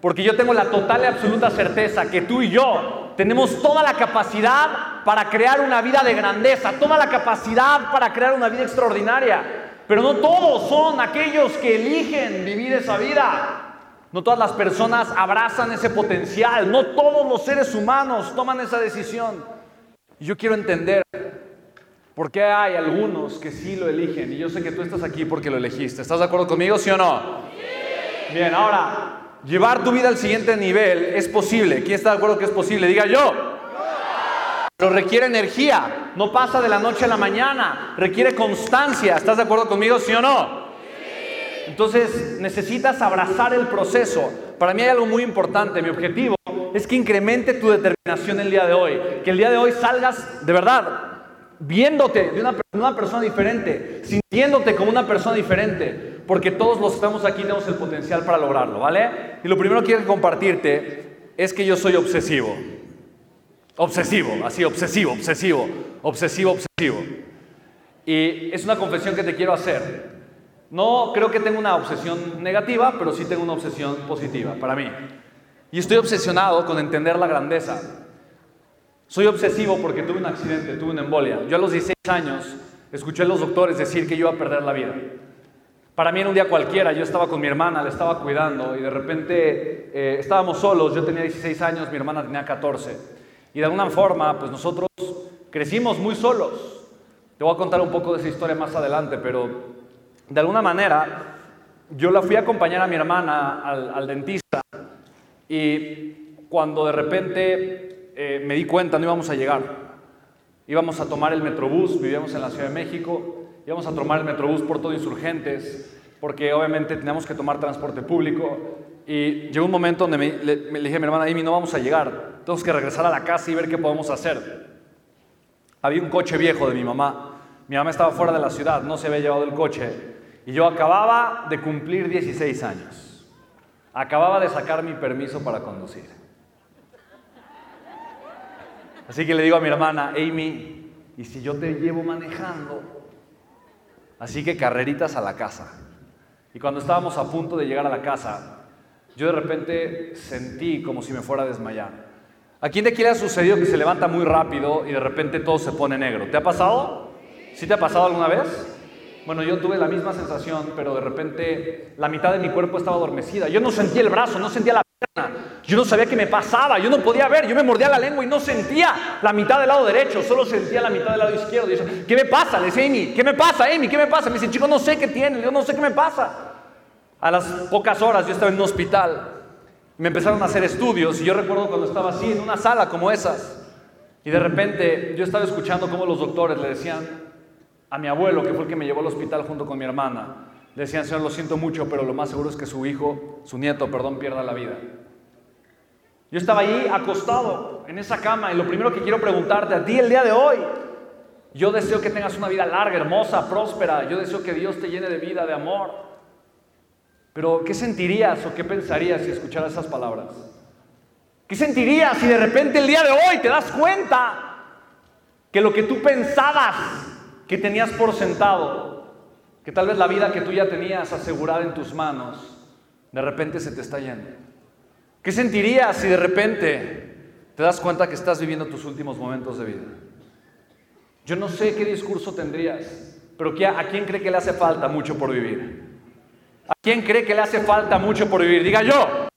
Porque yo tengo la total y absoluta certeza que tú y yo tenemos toda la capacidad para crear una vida de grandeza, toda la capacidad para crear una vida extraordinaria. Pero no todos son aquellos que eligen vivir esa vida. No todas las personas abrazan ese potencial, no todos los seres humanos toman esa decisión. Y yo quiero entender por qué hay algunos que sí lo eligen. Y yo sé que tú estás aquí porque lo elegiste. ¿Estás de acuerdo conmigo, sí o no? Bien, ahora, Llevar tu vida al siguiente nivel es posible. ¿Quién está de acuerdo que es posible? Diga yo. Pero requiere energía. No pasa de la noche a la mañana. Requiere constancia. ¿Estás de acuerdo conmigo, sí o no? Entonces necesitas abrazar el proceso. Para mí hay algo muy importante. Mi objetivo es que incremente tu determinación el día de hoy. Que el día de hoy salgas de verdad viéndote de una, una persona diferente, sintiéndote como una persona diferente porque todos los que estamos aquí tenemos el potencial para lograrlo, ¿vale? Y lo primero que quiero compartirte es que yo soy obsesivo. Obsesivo, así, obsesivo, obsesivo, obsesivo, obsesivo. Y es una confesión que te quiero hacer. No creo que tenga una obsesión negativa, pero sí tengo una obsesión positiva para mí. Y estoy obsesionado con entender la grandeza. Soy obsesivo porque tuve un accidente, tuve una embolia. Yo a los 16 años escuché a los doctores decir que yo iba a perder la vida. Para mí era un día cualquiera, yo estaba con mi hermana, le estaba cuidando y de repente eh, estábamos solos, yo tenía 16 años, mi hermana tenía 14. Y de alguna forma, pues nosotros crecimos muy solos. Te voy a contar un poco de esa historia más adelante, pero de alguna manera yo la fui a acompañar a mi hermana al, dentista y cuando de repente eh, me di cuenta no íbamos a llegar, íbamos a tomar el metrobús, vivíamos en la Ciudad de México íbamos a tomar el Metrobús por todo Insurgentes, porque obviamente teníamos que tomar transporte público. Y llegó un momento donde me, le, dije a mi hermana, Amy, no vamos a llegar, tenemos que regresar a la casa y ver qué podemos hacer. Había un coche viejo de mi mamá, mi mamá estaba fuera de la ciudad, no se había llevado el coche, y yo acababa de cumplir 16 años. Acababa de sacar mi permiso para conducir. Así que le digo a mi hermana, Amy, ¿y si yo te llevo manejando? Así que carreritas a la casa. Y cuando estábamos a punto de llegar a la casa, yo de repente sentí como si me fuera a desmayar. ¿A quién de aquí le ha sucedido que se levanta muy rápido y de repente todo se pone negro? ¿Te ha pasado? ¿Sí te ha pasado alguna vez? Bueno, yo tuve la misma sensación, pero de repente la mitad de mi cuerpo estaba adormecida. Yo no sentía el brazo, no sentía la yo no sabía qué me pasaba, yo no podía ver, yo me mordía la lengua y no sentía la mitad del lado derecho, solo sentía la mitad del lado izquierdo. Y yo, ¿qué me pasa? Le decía Amy, ¿qué me pasa, Amy? ¿Qué me pasa? Me dice, chico, no sé qué tiene, yo no sé qué me pasa. A las pocas horas yo estaba en un hospital, me empezaron a hacer estudios y yo recuerdo cuando estaba así, en una sala como esas, y de repente yo estaba escuchando cómo los doctores le decían a mi abuelo, que fue el que me llevó al hospital junto con mi hermana, decían, Señor, lo siento mucho, pero lo más seguro es que su hijo, su nieto, perdón, pierda la vida. Yo estaba ahí acostado en esa cama y lo primero que quiero preguntarte a ti el día de hoy, yo deseo que tengas una vida larga, hermosa, próspera, yo deseo que Dios te llene de vida, de amor. Pero ¿qué sentirías o qué pensarías si escucharas esas palabras? ¿Qué sentirías si de repente el día de hoy te das cuenta que lo que tú pensabas que tenías por sentado que tal vez la vida que tú ya tenías asegurada en tus manos, de repente se te está yendo. ¿Qué sentirías si de repente te das cuenta que estás viviendo tus últimos momentos de vida? Yo no sé qué discurso tendrías, pero ¿a quién cree que le hace falta mucho por vivir? ¿A quién cree que le hace falta mucho por vivir? Diga yo.